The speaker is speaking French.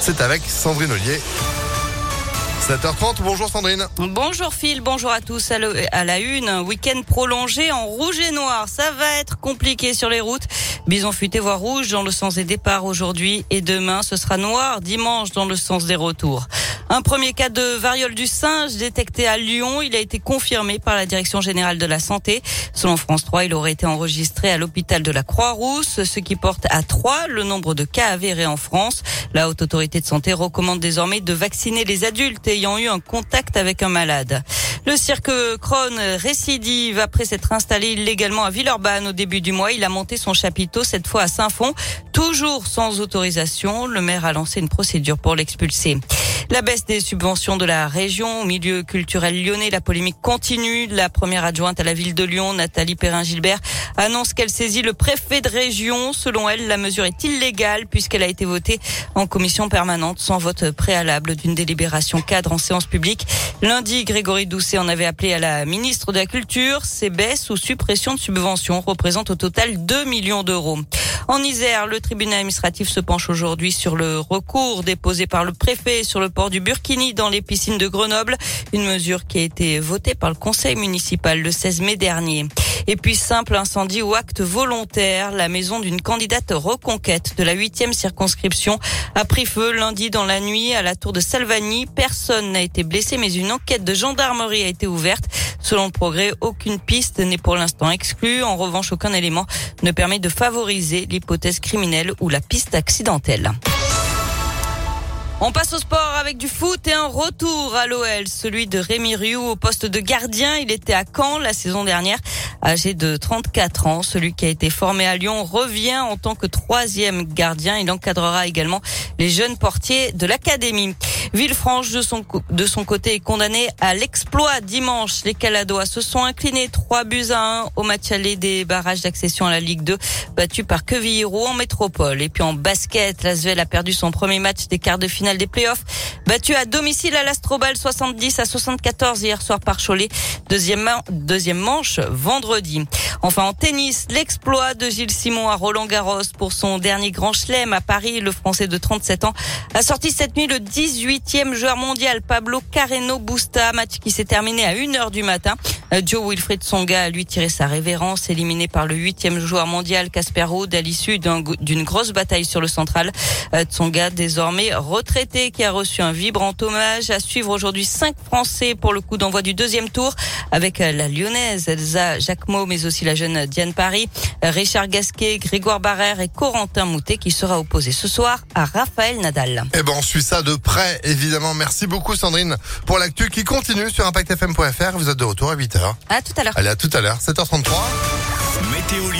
c'est avec Sandrine Ollier. 7h30, bonjour Sandrine. Bonjour Phil, bonjour à tous. À la une, week-end prolongé en rouge et noir. Ça va être compliqué sur les routes. Bison futé voie rouge dans le sens des départs aujourd'hui et demain ce sera noir dimanche dans le sens des retours. Un premier cas de variole du singe détecté à Lyon. Il a été confirmé par la Direction générale de la santé. Selon France 3, il aurait été enregistré à l'hôpital de la Croix-Rousse, ce qui porte à 3 le nombre de cas avérés en France. La haute autorité de santé recommande désormais de vacciner les adultes ayant eu un contact avec un malade. Le cirque Krone récidive après s'être installé illégalement à Villeurbanne au début du mois. Il a monté son chapiteau cette fois à Saint-Fond, toujours sans autorisation. Le maire a lancé une procédure pour l'expulser. La baisse des subventions de la région au milieu culturel lyonnais, la polémique continue. La première adjointe à la ville de Lyon, Nathalie Perrin-Gilbert, annonce qu'elle saisit le préfet de région. Selon elle, la mesure est illégale puisqu'elle a été votée en commission permanente sans vote préalable d'une délibération cadre en séance publique. Lundi, Grégory Doucet en avait appelé à la ministre de la Culture. Ces baisses ou suppressions de subventions représentent au total 2 millions d'euros. En Isère, le tribunal administratif se penche aujourd'hui sur le recours déposé par le préfet sur le port du Burkini dans les piscines de Grenoble, une mesure qui a été votée par le conseil municipal le 16 mai dernier. Et puis simple incendie ou acte volontaire, la maison d'une candidate reconquête de la huitième circonscription a pris feu lundi dans la nuit à la tour de Salvani. Personne n'a été blessé, mais une enquête de gendarmerie a été ouverte. Selon le progrès, aucune piste n'est pour l'instant exclue. En revanche, aucun élément ne permet de favoriser l'hypothèse criminelle ou la piste accidentelle. On passe au sport avec du foot et un retour à l'OL, celui de Rémi Rioux au poste de gardien. Il était à Caen la saison dernière, âgé de 34 ans. Celui qui a été formé à Lyon revient en tant que troisième gardien. Il encadrera également les jeunes portiers de l'académie. Villefranche, de son, de son côté, est condamné à l'exploit dimanche. Les Caladois se sont inclinés 3 buts à 1 au match aller des barrages d'accession à la Ligue 2, battu par Quevillero en métropole. Et puis en basket, l'Asvel a perdu son premier match des quarts de finale des playoffs, battu à domicile à l'Astrobal 70 à 74 hier soir par Cholet. Deuxième, deuxième manche vendredi. Enfin en tennis, l'exploit de Gilles Simon à Roland Garros pour son dernier grand chelem à Paris. Le Français de 37 ans a sorti cette nuit le 18e joueur mondial Pablo Carreno Busta, match qui s'est terminé à 1h du matin. Euh, Joe Wilfried Songa a lui tiré sa révérence, éliminé par le huitième joueur mondial Casper Ruud à l'issue d'une grosse bataille sur le central. Euh, Tsonga, désormais retraité, qui a reçu un vibrant hommage. À suivre aujourd'hui cinq Français pour le coup d'envoi du deuxième tour avec euh, la lyonnaise Elsa Jacquemot, mais aussi la jeune Diane Paris, Richard Gasquet, Grégoire Barrère et Corentin Moutet qui sera opposé ce soir à Raphaël Nadal. Eh ben, on suit ça de près, évidemment. Merci beaucoup, Sandrine, pour l'actu qui continue sur ImpactFM.fr. Vous êtes de retour à 8h. À tout à l'heure. Allez, à tout à l'heure, 7h33. Météo